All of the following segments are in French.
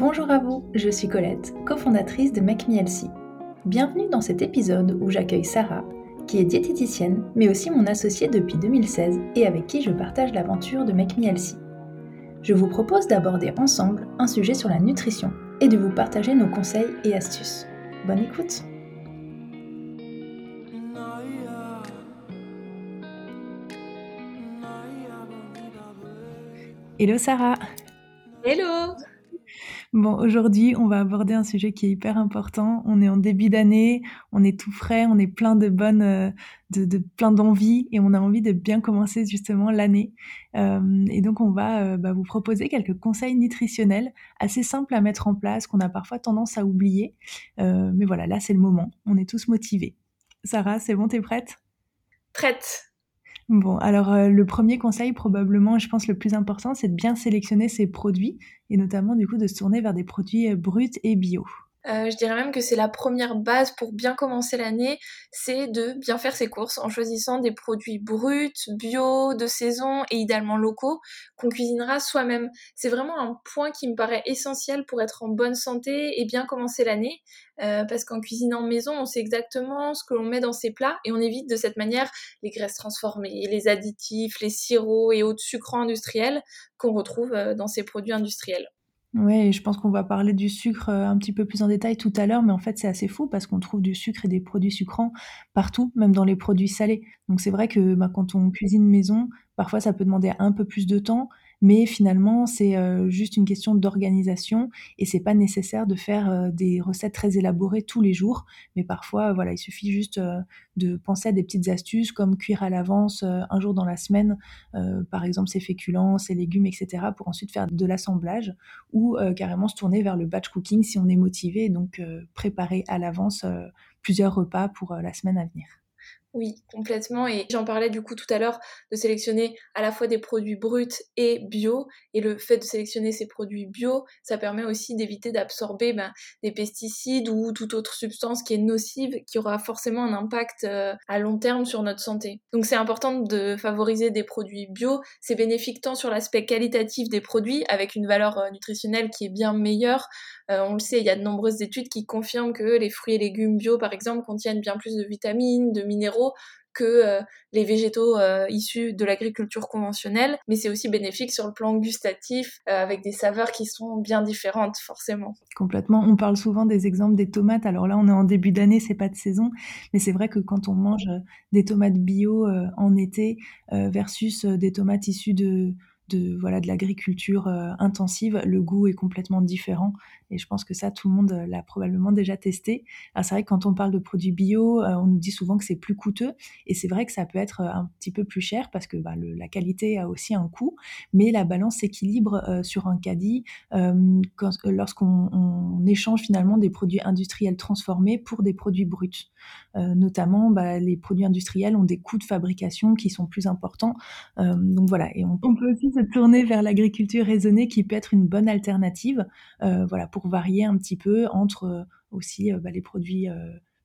Bonjour à vous, je suis Colette, cofondatrice de Make. Bienvenue dans cet épisode où j'accueille Sarah, qui est diététicienne, mais aussi mon associée depuis 2016 et avec qui je partage l'aventure de Make. Je vous propose d'aborder ensemble un sujet sur la nutrition et de vous partager nos conseils et astuces. Bonne écoute Hello Sarah Bon, aujourd'hui, on va aborder un sujet qui est hyper important. On est en début d'année, on est tout frais, on est plein de bonnes, euh, de, plein d'envie et on a envie de bien commencer justement l'année. Euh, et donc, on va euh, bah, vous proposer quelques conseils nutritionnels assez simples à mettre en place qu'on a parfois tendance à oublier. mais voilà, là, c'est le moment. On est tous motivés. Sarah, c'est bon, t'es prête? Prête. Bon, alors euh, le premier conseil, probablement, je pense le plus important, c'est de bien sélectionner ses produits et notamment du coup de se tourner vers des produits euh, bruts et bio. Euh, je dirais même que c'est la première base pour bien commencer l'année, c'est de bien faire ses courses en choisissant des produits bruts, bio, de saison et idéalement locaux qu'on cuisinera soi-même. C'est vraiment un point qui me paraît essentiel pour être en bonne santé et bien commencer l'année, euh, parce qu'en cuisinant maison, on sait exactement ce que l'on met dans ses plats et on évite de cette manière les graisses transformées, les additifs, les sirops et autres sucres industriels qu'on retrouve euh, dans ces produits industriels. Oui, je pense qu'on va parler du sucre euh, un petit peu plus en détail tout à l'heure, mais en fait c'est assez fou parce qu'on trouve du sucre et des produits sucrants partout, même dans les produits salés. Donc c'est vrai que bah, quand on cuisine maison, parfois ça peut demander un peu plus de temps mais finalement c'est euh, juste une question d'organisation et c'est pas nécessaire de faire euh, des recettes très élaborées tous les jours, mais parfois voilà il suffit juste euh, de penser à des petites astuces comme cuire à l'avance un jour dans la semaine, par exemple ses féculents, ses légumes, etc. pour ensuite faire de l'assemblage ou carrément se tourner vers le batch cooking si on est motivé, donc préparer à l'avance plusieurs repas pour la semaine à venir. Oui, complètement. Et j'en parlais du coup tout à l'heure de sélectionner à la fois des produits bruts et bio. Et le fait de sélectionner ces produits bio, ça permet aussi d'éviter d'absorber ben, des pesticides ou toute autre substance qui est nocive, qui aura forcément un impact euh, à long terme sur notre santé. Donc c'est important de favoriser des produits bio. C'est bénéfique tant sur l'aspect qualitatif des produits, avec une valeur euh, nutritionnelle qui est bien meilleure. Euh, on le sait, il y a de nombreuses études qui confirment que les fruits et légumes bio, par exemple, contiennent bien plus de vitamines, de minéraux que euh, les végétaux euh, issus de l'agriculture conventionnelle, mais c'est aussi bénéfique sur le plan gustatif, euh, avec des saveurs qui sont bien différentes, forcément. Complètement. On parle souvent des exemples des tomates. Alors là, on est en début d'année, c'est pas de saison, mais c'est vrai que quand on mange des tomates bio en été versus des tomates issues de de voilà de l'agriculture intensive, le goût est complètement différent. Et je pense que ça, tout le monde euh, l'a probablement déjà testé. Alors c'est vrai que quand on parle de produits bio, euh, on nous dit souvent que c'est plus coûteux, et c'est vrai que ça peut être un petit peu plus cher parce que bah, la qualité a aussi un coût, mais la balance s'équilibre sur un caddie lorsqu'on échange finalement des produits industriels transformés pour des produits bruts. notamment, bah, les produits industriels ont des coûts de fabrication qui sont plus importants. donc voilà, et on, peut aussi tourner vers l'agriculture raisonnée qui peut être une bonne alternative, euh, voilà, pour varier un petit peu entre euh, aussi euh, bah, les produits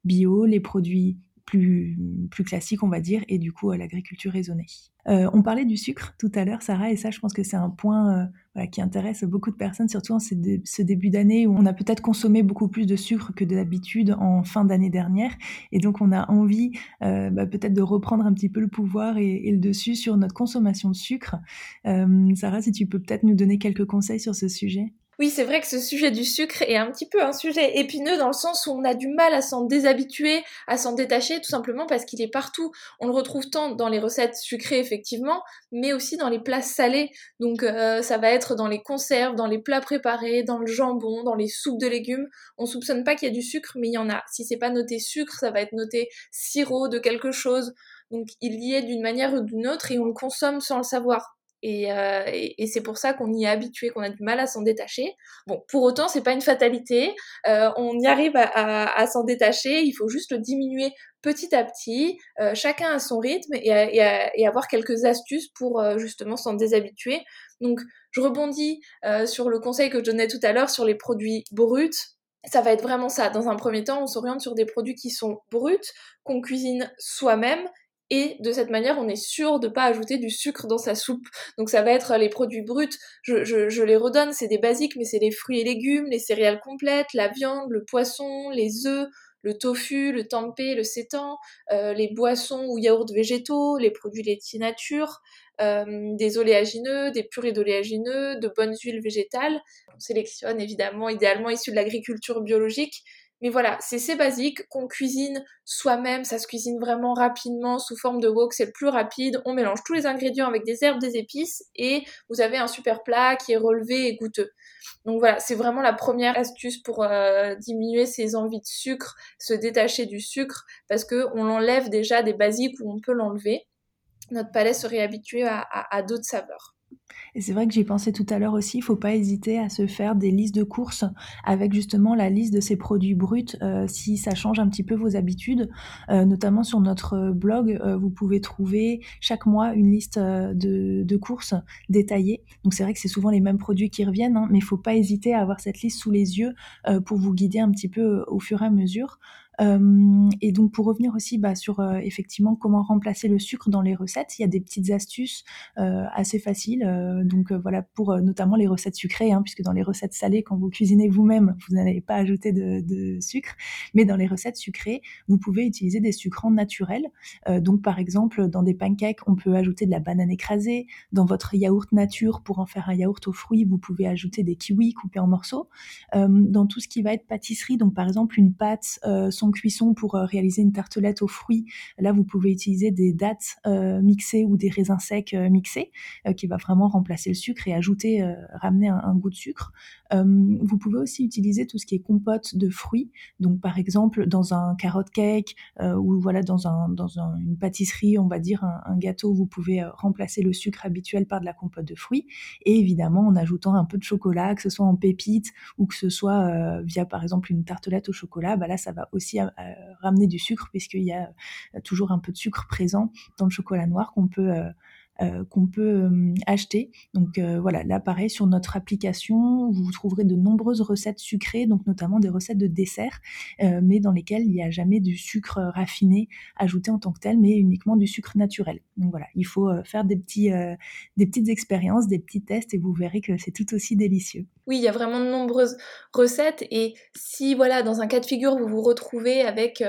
bio, les produits plus, plus classiques, on va dire, et du coup l'agriculture raisonnée. on parlait du sucre tout à l'heure, Sarah, et ça, je pense que c'est un point qui intéresse beaucoup de personnes, surtout en ce, début d'année où on a peut-être consommé beaucoup plus de sucre que d'habitude en fin d'année dernière, et donc on a envie bah, peut-être de reprendre un petit peu le pouvoir et, et, le dessus sur notre consommation de sucre. Sarah, si tu peux peut-être nous donner quelques conseils sur ce sujet. Oui, c'est vrai que ce sujet du sucre est un petit peu un sujet épineux dans le sens où on a du mal à s'en déshabituer, à s'en détacher, tout simplement parce qu'il est partout. On le retrouve tant dans les recettes sucrées, effectivement, mais aussi dans les plats salés. Donc euh, ça va être dans les conserves, dans les plats préparés, dans le jambon, dans les soupes de légumes. On soupçonne pas qu'il y a du sucre, mais il y en a. Si c'est pas noté sucre, ça va être noté sirop de quelque chose. Donc il y est d'une manière ou d'une autre et on le consomme sans le savoir. Euh, et, c'est pour ça qu'on y est habitué, qu'on a du mal à s'en détacher. Bon, pour autant, c'est pas une fatalité. Euh, on y arrive à, s'en détacher. Il faut juste le diminuer petit à petit, euh, chacun à son rythme et, et, avoir quelques astuces pour justement s'en déshabituer. Donc, je rebondis sur le conseil que je donnais tout à l'heure sur les produits bruts ça va être vraiment ça. Dans un premier temps, on s'oriente sur des produits qui sont bruts, qu'on cuisine soi-même et de cette manière, on est sûr de ne pas ajouter du sucre dans sa soupe. Donc ça va être les produits bruts, je, les redonne, c'est des basiques, mais c'est les fruits et légumes, les céréales complètes, la viande, le poisson, les œufs, le tofu, le tempeh, le sétan, euh, les boissons ou yaourts végétaux, les produits laitiers nature, euh, des oléagineux, des purées d'oléagineux, de bonnes huiles végétales. On sélectionne évidemment idéalement issus de l'agriculture biologique, mais voilà, c'est ces basiques qu'on cuisine soi-même, ça se cuisine vraiment rapidement sous forme de wok, c'est le plus rapide. On mélange tous les ingrédients avec des herbes, des épices et vous avez un super plat qui est relevé et goûteux. Donc voilà, c'est vraiment la première astuce pour euh, diminuer ses envies de sucre, se détacher du sucre parce que on l'enlève déjà des basiques où on peut l'enlever. Notre palais se réhabitue à d'autres saveurs. Et c'est vrai que j'y pensais tout à l'heure aussi, il faut pas hésiter à se faire des listes de courses avec justement la liste de ces produits bruts euh, si ça change un petit peu vos habitudes. Euh, notamment sur notre blog, euh, vous pouvez trouver chaque mois une liste de, courses détaillées. Donc c'est vrai que c'est souvent les mêmes produits qui reviennent, hein, mais il faut pas hésiter à avoir cette liste sous les yeux pour vous guider un petit peu au fur et à mesure. Et donc pour revenir aussi bah, sur effectivement comment remplacer le sucre dans les recettes, il y a des petites astuces assez faciles. donc voilà pour notamment les recettes sucrées, hein, puisque dans les recettes salées, quand vous cuisinez vous-même, vous n'allez pas ajouter de, sucre, mais dans les recettes sucrées, vous pouvez utiliser des sucrants naturels. donc par exemple dans des pancakes, on peut ajouter de la banane écrasée. Dans votre yaourt nature, pour en faire un yaourt aux fruits, vous pouvez ajouter des kiwis coupés en morceaux. dans tout ce qui va être pâtisserie, donc par exemple une pâte cuisson pour euh, réaliser une tartelette aux fruits, là vous pouvez utiliser des dattes euh, mixées ou des raisins secs euh, mixés, qui va vraiment remplacer le sucre et ajouter, ramener un, goût de sucre. Vous pouvez aussi utiliser tout ce qui est compote de fruits, donc par exemple dans un carotte cake ou voilà dans un dans une pâtisserie, on va dire un, gâteau, vous pouvez remplacer le sucre habituel par de la compote de fruits. Et évidemment en ajoutant un peu de chocolat, que ce soit en pépites ou que ce soit via par exemple une tartelette au chocolat, bah là ça va aussi ramener du sucre puisqu'il y a euh, toujours un peu de sucre présent dans le chocolat noir qu'on peut euh, euh, qu'on peut acheter. Donc voilà, là pareil sur notre application, vous trouverez de nombreuses recettes sucrées, donc notamment des recettes de dessert, mais dans lesquelles il n'y a jamais du sucre raffiné ajouté en tant que tel, mais uniquement du sucre naturel. Donc voilà, il faut faire des petits, des petites expériences, des petits tests, et vous verrez que c'est tout aussi délicieux. Oui, il y a vraiment de nombreuses recettes, et si voilà, dans un cas de figure, vous vous retrouvez avec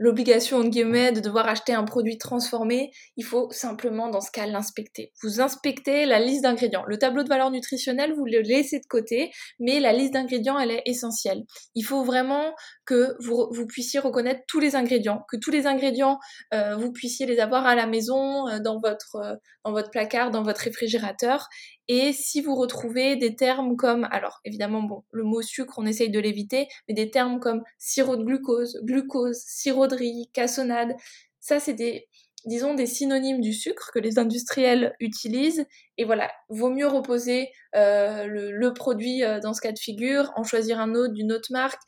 l'obligation, en guillemets, de devoir acheter un produit transformé, il faut simplement, dans ce cas, l'inspecter. Vous inspectez la liste d'ingrédients. Le tableau de valeur nutritionnelle, vous le laissez de côté, mais la liste d'ingrédients, elle est essentielle. Il faut vraiment que vous, vous puissiez reconnaître tous les ingrédients, que tous les ingrédients, euh, vous puissiez les avoir à la maison, euh, dans, votre, euh, dans votre placard, dans votre réfrigérateur. Et si vous retrouvez des termes comme, alors évidemment, bon, le mot sucre, on essaye de l'éviter, mais des termes comme sirop de glucose, glucose, sirop de riz, cassonade, ça c'est des, disons, des synonymes du sucre que les industriels utilisent. Et voilà, vaut mieux reposer le, le, produit dans ce cas de figure, en choisir un autre d'une autre marque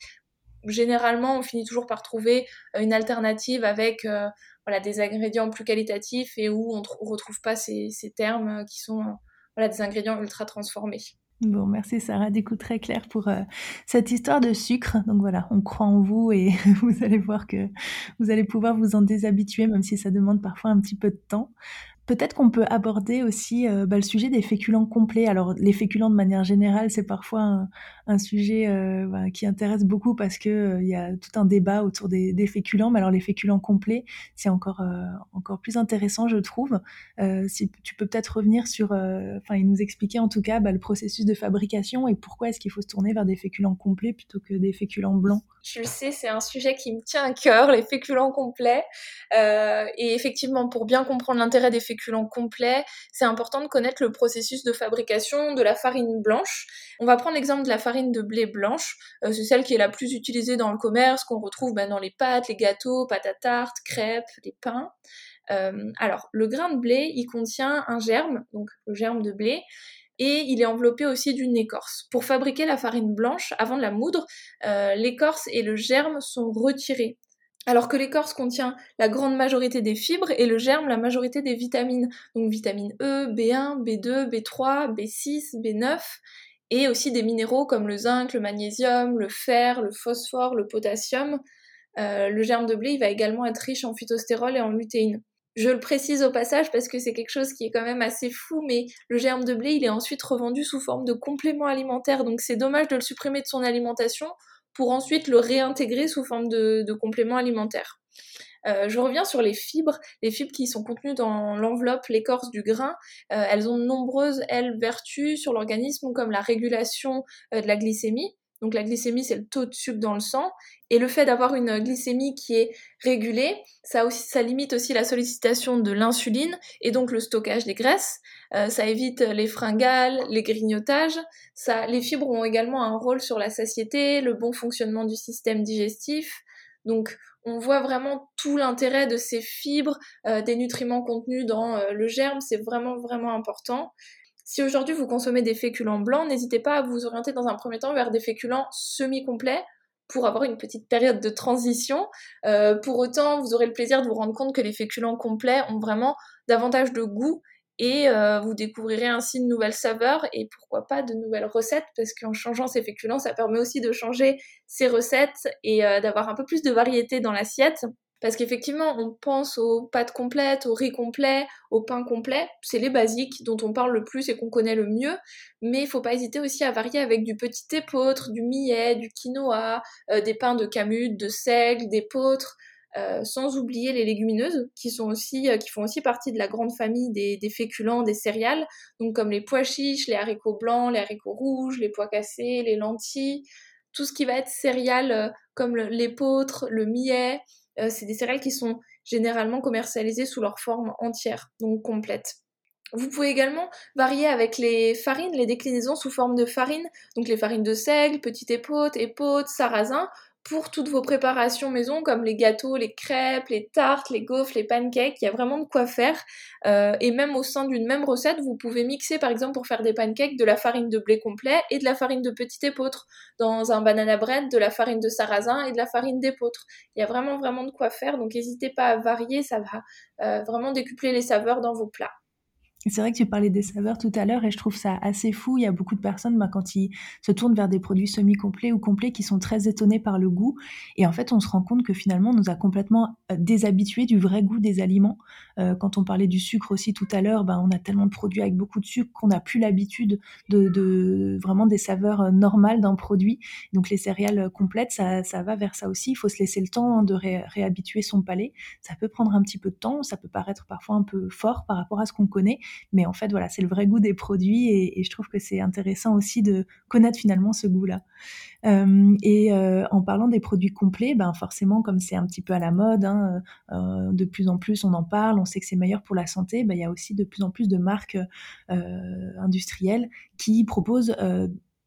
généralement, on finit toujours par trouver euh, une alternative avec euh, voilà, des ingrédients plus qualitatifs et où on ne retrouve pas ces, termes euh, qui sont voilà, des ingrédients ultra transformés. Bon, merci Sarah, du coup très clair pour cette histoire de sucre. Donc voilà, on croit en vous et vous allez voir que vous allez pouvoir vous en déshabituer, même si ça demande parfois un petit peu de temps. Peut-être qu'on peut aborder aussi euh, bah, le sujet des féculents complets. Alors les féculents de manière générale, c'est parfois un, sujet euh, bah, qui intéresse beaucoup parce que euh, il y a tout un débat autour des, féculents. Mais alors les féculents complets, c'est encore encore plus intéressant, je trouve. si tu peux peut-être revenir sur, enfin, il nous expliquer en tout cas bah, le processus de fabrication et pourquoi est-ce qu'il faut se tourner vers des féculents complets plutôt que des féculents blancs. Je le sais, c'est un sujet qui me tient à cœur, les féculents complets. et effectivement, pour bien comprendre l'intérêt des féculents féculents complets, c'est important de connaître le processus de fabrication de la farine blanche. On va prendre l'exemple de la farine de blé blanche, euh, c'est celle qui est la plus utilisée dans le commerce, qu'on retrouve ben, dans les pâtes, les gâteaux, pâtes à tarte, crêpes, les pains. Euh, alors, le grain de blé, il contient un germe, donc le germe de blé, et il est enveloppé aussi d'une écorce. Pour fabriquer la farine blanche, avant de la moudre, euh, l'écorce et le germe sont retirés alors que l'écorce contient la grande majorité des fibres et le germe la majorité des vitamines, donc vitamine E, B1, B2, B3, B6, B9, et aussi des minéraux comme le zinc, le magnésium, le fer, le phosphore, le potassium. Euh, le germe de blé va également être riche en phytostérol et en lutéine. Je le précise au passage parce que c'est quelque chose qui est quand même assez fou, mais le germe de blé, il est ensuite revendu sous forme de complément alimentaire, donc c'est dommage de le supprimer de son alimentation pour ensuite le réintégrer sous forme de, complément alimentaire. Euh, je reviens sur les fibres, les fibres qui sont contenues dans l'enveloppe, l'écorce du grain. Euh, elles ont de nombreuses, elles, vertus sur l'organisme, comme la régulation euh, de la glycémie. Donc la glycémie, c'est le taux de sucre dans le sang. Et le fait d'avoir une glycémie qui est régulée, ça, limite aussi la sollicitation de l'insuline et donc le stockage des graisses. Euh, ça évite les fringales, les grignotages. Les fibres ont également un rôle sur la satiété, le bon fonctionnement du système digestif. Donc on voit vraiment tout l'intérêt de ces fibres, euh, des nutriments contenus dans euh, le germe, c'est vraiment vraiment important. Si aujourd'hui vous consommez des féculents blancs, n'hésitez pas à vous orienter dans un premier temps vers des féculents semi-complets pour avoir une petite période de transition. Euh, pour autant, vous aurez le plaisir de vous rendre compte que les féculents complets ont vraiment davantage de goût et euh, vous découvrirez ainsi de nouvelles saveurs et pourquoi pas de nouvelles recettes parce qu'en changeant ces féculents, ça permet aussi de changer ces recettes et euh, d'avoir un peu plus de variété dans l'assiette. Parce qu'effectivement, on pense aux pâtes complètes, au riz complet, au pain complet. C'est les basiques dont on parle le plus et qu'on connaît le mieux. Mais il faut pas hésiter aussi à varier avec du petit épeautre, du millet, du quinoa, euh, des pains de camut, de seigle, d'épeautre. Euh, sans oublier les légumineuses qui sont aussi euh, qui font aussi partie de la grande famille des, des, féculents, des céréales, donc comme les pois chiches, les haricots blancs, les haricots rouges, les pois cassés, les lentilles, tout ce qui va être céréales comme l'épeautre, le millet, euh, c'est des céréales qui sont généralement commercialisées sous leur forme entière, donc complète. Vous pouvez également varier avec les farines, les déclinaisons sous forme de farine, donc les farines de seigle, petite épaute, épaute, sarrasin, pour toutes vos préparations maison, comme les gâteaux, les crêpes, les tartes, les gaufres, les pancakes, il y a vraiment de quoi faire. Euh, et même au sein d'une même recette, vous pouvez mixer par exemple pour faire des pancakes de la farine de blé complet et de la farine de petite épeautre. Dans un banana bread, de la farine de sarrasin et de la farine d'épeautre. Il y a vraiment vraiment de quoi faire, donc n'hésitez pas à varier, ça va euh, vraiment décupler les saveurs dans vos plats. C'est vrai que tu parlais des saveurs tout à l'heure et je trouve ça assez fou. Il y a beaucoup de personnes, bah, quand ils se tournent vers des produits semi-complets ou complets, qui sont très étonnés par le goût. Et en fait, on se rend compte que finalement, on nous a complètement euh, déshabitués du vrai goût des aliments. Euh, quand on parlait du sucre aussi tout à l'heure, bah, on a tellement de produits avec beaucoup de sucre qu'on n'a plus l'habitude de, de, vraiment des saveurs euh, normales d'un produit. Donc les céréales complètes, ça, ça, va vers ça aussi. Il faut se laisser le temps de réhabituer son palais. Ça peut prendre un petit peu de temps, ça peut paraître parfois un peu fort par rapport à ce qu'on connaît. Mais en fait, voilà, c'est le vrai goût des produits et, je trouve que c'est intéressant aussi de connaître finalement ce goût-là. Euh, et euh, en parlant des produits complets, ben forcément, comme c'est un petit peu à la mode, hein, euh, de plus en plus on en parle, on sait que c'est meilleur pour la santé, ben, il y a aussi de plus en plus de marques industrielles qui proposent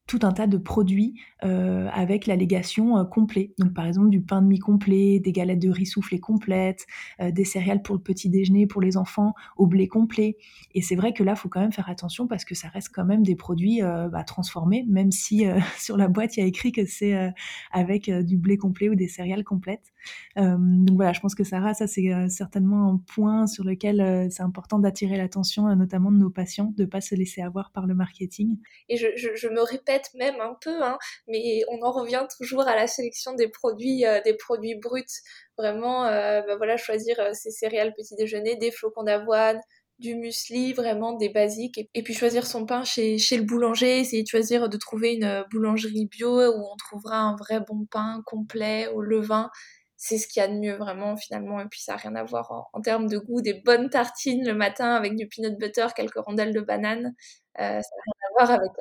tout un tas de produits euh, avec l'allégation euh, complet. Donc par exemple du pain de mie complet, des galettes de riz soufflé complètes, euh, des céréales pour le petit déjeuner pour les enfants au blé complet. Et c'est vrai que là, il faut quand même faire attention parce que ça reste quand même des produits bah, transformés, même si sur la boîte il y a écrit que c'est avec du blé complet ou des céréales complètes. donc voilà, je pense que Sarah, ça c'est certainement un point sur lequel c'est important d'attirer l'attention, notamment de nos patients, de pas se laisser avoir par le marketing. Et je, je me répète même un peu, hein, mais on en revient toujours à la sélection des produits, euh, des produits bruts. Vraiment, euh, bah voilà, choisir euh, ces céréales petit déjeuner, des flocons d'avoine, du muesli, vraiment des basiques, et, puis choisir son pain chez, chez le boulanger, essayer de choisir de trouver une boulangerie bio où on trouvera un vrai bon pain complet au levain. C'est ce qu'il y a de mieux vraiment finalement, et puis ça n'a rien à voir en, termes de goût, des bonnes tartines le matin avec du peanut butter, quelques rondelles de banane, ça n'a rien à voir avec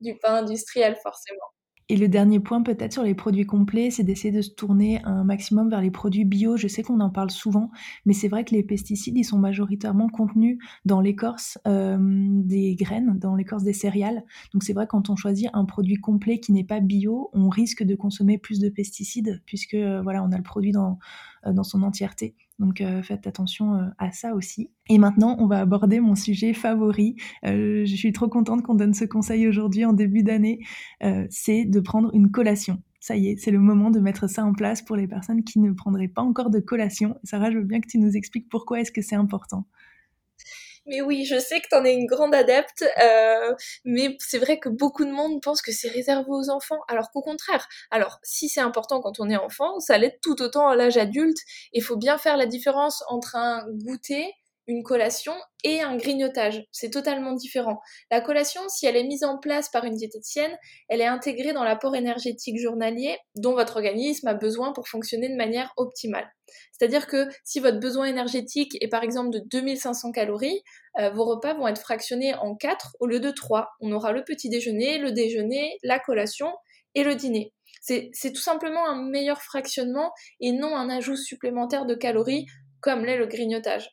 du pain industriel forcément. Et le dernier point peut-être sur les produits complets, c'est d'essayer de se tourner un maximum vers les produits bio. Je sais qu'on en parle souvent, mais c'est vrai que les pesticides, ils sont majoritairement contenus dans l'écorce euh, des graines, dans l'écorce des céréales. Donc c'est vrai quand on choisit un produit complet qui n'est pas bio, on risque de consommer plus de pesticides puisque euh, voilà, on a le produit dans, euh, dans son entièreté. Donc euh, faites attention euh, à ça aussi. Et maintenant, on va aborder mon sujet favori. je suis trop contente qu'on donne ce conseil aujourd'hui en début d'année. c'est de prendre une collation. Ça y est, c'est le moment de mettre ça en place pour les personnes qui ne prendraient pas encore de collation. Sarah, je veux bien que tu nous expliques pourquoi est-ce que c'est important. Mais oui, je sais que t'en es une grande adepte, euh, mais c'est vrai que beaucoup de monde pense que c'est réservé aux enfants, alors qu'au contraire. Alors, si c'est important quand on est enfant, ça l'est tout autant à l'âge adulte. Il faut bien faire la différence entre un goûter une collation et un grignotage. C'est totalement différent. La collation, si elle est mise en place par une diététicienne, elle est intégrée dans l'apport énergétique journalier dont votre organisme a besoin pour fonctionner de manière optimale. C'est-à-dire que si votre besoin énergétique est par exemple de 2500 calories, euh, vos repas vont être fractionnés en 4 au lieu de 3. On aura le petit déjeuner, le déjeuner, la collation et le dîner. C'est tout simplement un meilleur fractionnement et non un ajout supplémentaire de calories comme l'est le grignotage.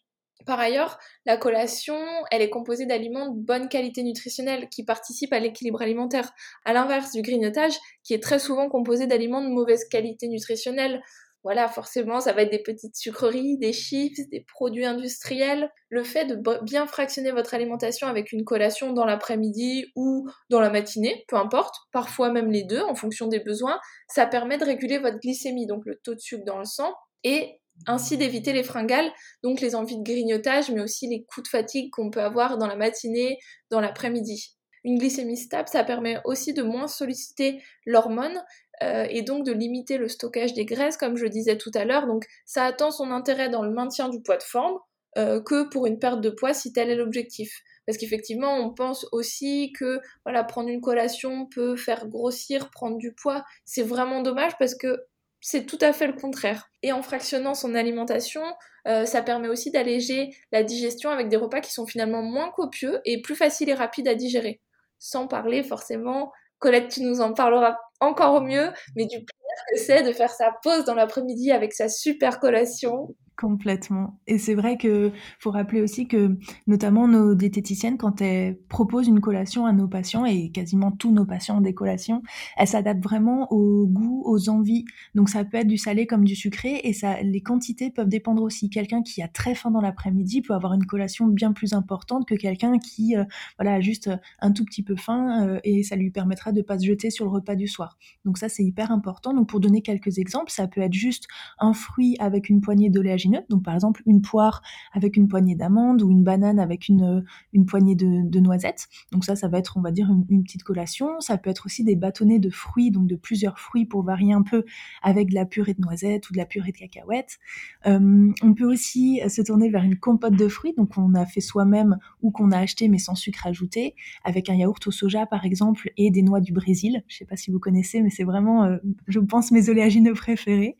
Par ailleurs, la collation, elle est composée d'aliments de bonne qualité nutritionnelle qui participent à l'équilibre alimentaire, à l'inverse du grignotage qui est très souvent composé d'aliments de mauvaise qualité nutritionnelle. Voilà, forcément, ça va être des petites sucreries, des chips, des produits industriels. Le fait de bien fractionner votre alimentation avec une collation dans l'après-midi ou dans la matinée, peu importe, parfois même les deux en fonction des besoins, ça permet de réguler votre glycémie, donc le taux de sucre dans le sang, et ainsi d'éviter les fringales, donc les envies de grignotage, mais aussi les coups de fatigue qu'on peut avoir dans la matinée, dans l'après-midi. Une glycémie stable, ça permet aussi de moins solliciter l'hormone euh, et donc de limiter le stockage des graisses, comme je disais tout à l'heure. Donc ça a tant son intérêt dans le maintien du poids de forme euh, que pour une perte de poids si tel est l'objectif. Parce qu'effectivement, on pense aussi que prendre une collation peut faire grossir, prendre du poids. C'est vraiment dommage parce que c'est tout à fait le contraire. Et en fractionnant son alimentation, euh, ça permet aussi d'alléger la digestion avec des repas qui sont finalement moins copieux et plus faciles et rapides à digérer. Sans parler forcément, Colette, tu nous en parleras encore mieux, mais du plaisir que c'est de faire sa pause dans l'après-midi avec sa super collation Complètement. Et c'est vrai que faut rappeler aussi que notamment nos diététiciennes, quand elles proposent une collation à nos patients, et quasiment tous nos patients ont des collations, elles s'adaptent vraiment au goût, aux envies. Donc ça peut être du salé comme du sucré, et ça, les quantités peuvent dépendre aussi. Quelqu'un qui a très faim dans l'après-midi peut avoir une collation bien plus importante que quelqu'un qui euh, voilà, a juste un tout petit peu faim, euh, et ça lui permettra de pas se jeter sur le repas du soir. Donc ça, c'est hyper important. Donc pour donner quelques exemples, ça peut être juste un fruit avec une poignée d'oléagineux donc par exemple une poire avec une poignée d'amandes ou une banane avec une, une poignée de, noisettes. Donc ça, ça va être, on va dire, une, petite collation. Ça peut être aussi des bâtonnets de fruits, donc de plusieurs fruits pour varier un peu avec de la purée de noisettes ou de la purée de cacahuètes. Euh, on peut aussi se tourner vers une compote de fruits, donc on a fait soi-même ou qu'on a acheté mais sans sucre ajouté, avec un yaourt au soja par exemple et des noix du Brésil. Je sais pas si vous connaissez, mais c'est vraiment, euh, je pense, mes oléagineux préférés.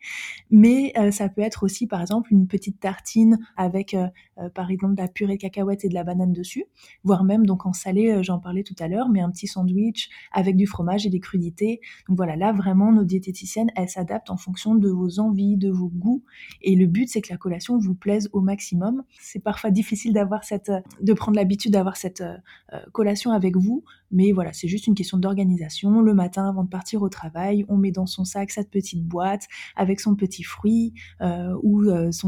Mais euh, ça peut être aussi par exemple une petite tartine avec euh, euh, par exemple de la purée de cacahuètes et de la banane dessus, voire même donc en salé, euh, j'en parlais tout à l'heure, mais un petit sandwich avec du fromage et des crudités. Donc voilà, là vraiment nos diététiciennes, elles s'adaptent en fonction de vos envies, de vos goûts, et le but c'est que la collation vous plaise au maximum. C'est parfois difficile d'avoir cette, de prendre l'habitude d'avoir cette collation avec vous, mais voilà, c'est juste une question d'organisation. Le matin, avant de partir au travail, on met dans son sac cette petite boîte avec son petit fruit ou son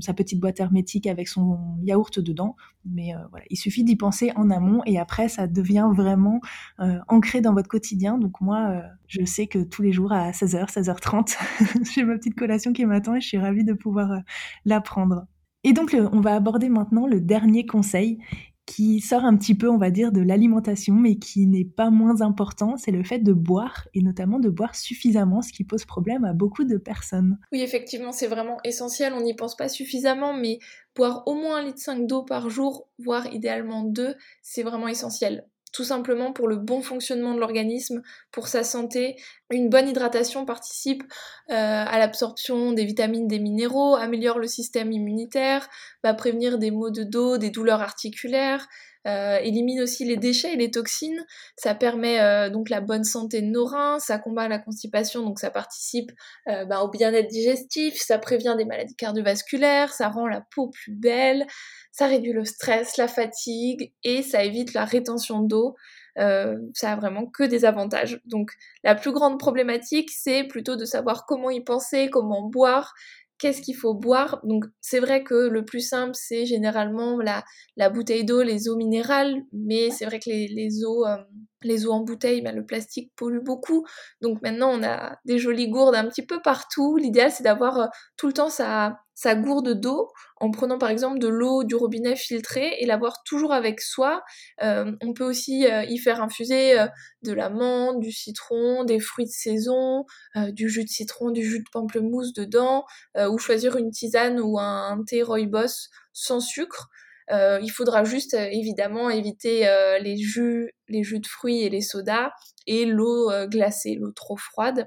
sa petite boîte hermétique avec son yaourt dedans. Mais euh, voilà, il suffit d'y penser en amont et après, ça devient vraiment euh, ancré dans votre quotidien. Donc moi, euh, je sais que tous les jours à 16h, 16h30, j'ai ma petite collation qui m'attend et je suis ravie de pouvoir la prendre. Et donc, on va aborder maintenant le dernier conseil qui sort un petit peu, on va dire, de l'alimentation, mais qui n'est pas moins important, c'est le fait de boire, et notamment de boire suffisamment, ce qui pose problème à beaucoup de personnes. Oui, effectivement, c'est vraiment essentiel, on n'y pense pas suffisamment, mais boire au moins un litre 5 d'eau par jour, voire idéalement deux, c'est vraiment essentiel tout simplement pour le bon fonctionnement de l'organisme, pour sa santé. Une bonne hydratation participe euh, à l'absorption des vitamines, des minéraux, améliore le système immunitaire, va prévenir des maux de dos, des douleurs articulaires, euh, élimine aussi les déchets et les toxines. Ça permet euh, donc la bonne santé de nos reins, ça combat la constipation, donc ça participe bah, au bien-être digestif, ça prévient des maladies cardiovasculaires, ça rend la peau plus belle, ça réduit le stress, la fatigue et ça évite la rétention d'eau. Euh, ça a vraiment que des avantages. Donc la plus grande problématique, c'est plutôt de savoir comment y penser, comment boire, qu'est-ce qu'il faut boire. Donc c'est vrai que le plus simple, c'est généralement la, la bouteille d'eau, les eaux minérales, mais c'est vrai que les, les eaux... Euh, les eaux en bouteille, ben, le plastique pollue beaucoup. Donc maintenant, on a des jolies gourdes un petit peu partout. L'idéal, c'est d'avoir euh, tout le temps sa, sa gourde d'eau en prenant par exemple de l'eau du robinet filtrée et l'avoir toujours avec soi. Euh, on peut aussi euh, y faire infuser euh, de la menthe, du citron, des fruits de saison, du jus de citron, du jus de pamplemousse dedans, ou choisir une tisane ou un, thé rooibos sans sucre. il faudra juste évidemment éviter les jus, les jus de fruits et les sodas et l'eau glacée, l'eau trop froide.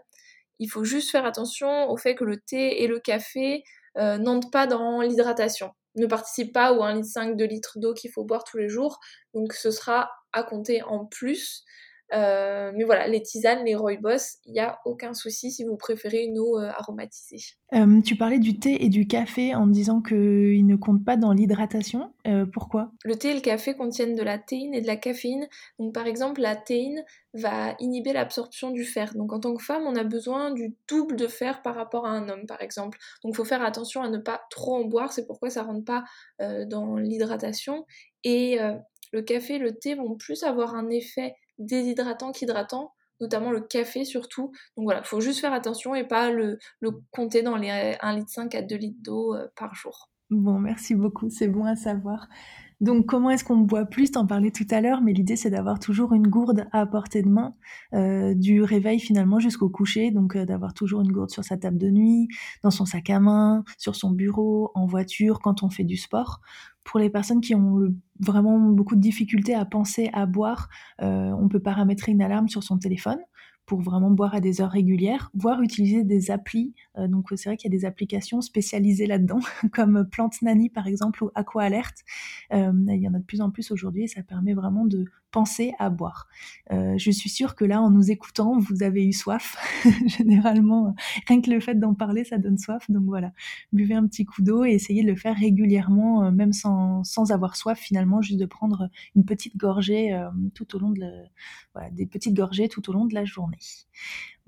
Il faut juste faire attention au fait que le thé et le café euh, n'entrent pas dans l'hydratation, ne participent pas aux 1,5 litre de litres d'eau qu'il faut boire tous les jours. Donc ce sera à compter en plus. Euh, mais voilà, les tisanes, les rooibos, il n'y a aucun souci si vous préférez une eau euh, aromatisée. tu parlais du thé et du café en disant qu'ils ne comptent pas dans l'hydratation. pourquoi? Le thé et le café contiennent de la théine et de la caféine. Donc par exemple, la théine va inhiber l'absorption du fer. Donc en tant que femme, on a besoin du double de fer par rapport à un homme, par exemple. Donc il faut faire attention à ne pas trop en boire. C'est pourquoi ça rentre pas dans l'hydratation. Et le café et le thé vont plus avoir un effet déshydratant qu'hydratant, notamment le café surtout. Donc voilà, il faut juste faire attention et pas le, compter dans les 1,5 litre à 2 litres d'eau euh, par jour. Bon, merci beaucoup, c'est bon à savoir. Donc, comment est-ce qu'on boit plus? T'en parlais tout à l'heure, mais l'idée c'est d'avoir toujours une gourde à portée de main, euh, du réveil finalement jusqu'au coucher. Donc, euh, d'avoir toujours une gourde sur sa table de nuit, dans son sac à main, sur son bureau, en voiture, quand on fait du sport. Pour les personnes qui ont vraiment beaucoup de difficultés à penser à boire, euh, on peut paramétrer une alarme sur son téléphone pour vraiment boire à des heures régulières, voire utiliser des applis. Euh, donc c'est vrai qu'il y a des applications spécialisées là-dedans, comme Plante Nani par exemple ou Aqua Alert. Euh, il y en a de plus en plus aujourd'hui et ça permet vraiment de penser à boire. Euh, je suis sûre que là, en nous écoutant, vous avez eu soif. Généralement, rien que le fait d'en parler, ça donne soif. Donc voilà, buvez un petit coup d'eau et essayez de le faire régulièrement, même sans, avoir soif finalement, juste de prendre une petite gorgée tout au long de des petites gorgées tout au long de la journée.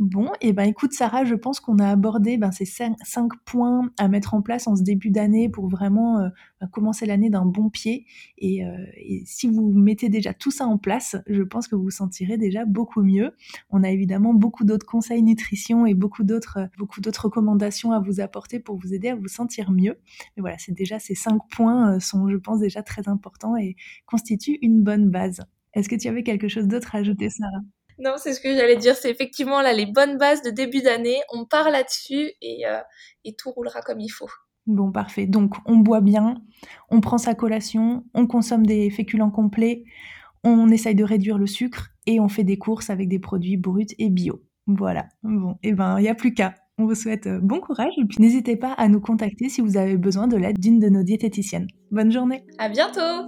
Bon, et eh ben écoute Sarah, je pense qu'on a abordé ben, ces cinq, points à mettre en place en ce début d'année pour vraiment euh, ben, commencer l'année d'un bon pied. Et, euh, et, si vous mettez déjà tout ça en place, je pense que vous vous sentirez déjà beaucoup mieux. On a évidemment beaucoup d'autres conseils nutrition et beaucoup d'autres euh, beaucoup d'autres recommandations à vous apporter pour vous aider à vous sentir mieux. Mais voilà, c'est déjà ces cinq points sont, je pense, déjà très importants et constituent une bonne base. Est-ce que tu avais quelque chose d'autre à ajouter, Sarah? Non, c'est ce que j'allais dire. C'est effectivement là les bonnes bases de début d'année. On part là-dessus et, euh, et tout roulera comme il faut. Bon, parfait. Donc, on boit bien, on prend sa collation, on consomme des féculents complets, on essaye de réduire le sucre et on fait des courses avec des produits bruts et bio. Voilà. Bon, et eh ben, il n'y a plus qu'à. On vous souhaite euh, bon courage et puis n'hésitez pas à nous contacter si vous avez besoin de l'aide d'une de nos diététiciennes. Bonne journée. À bientôt.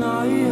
那一。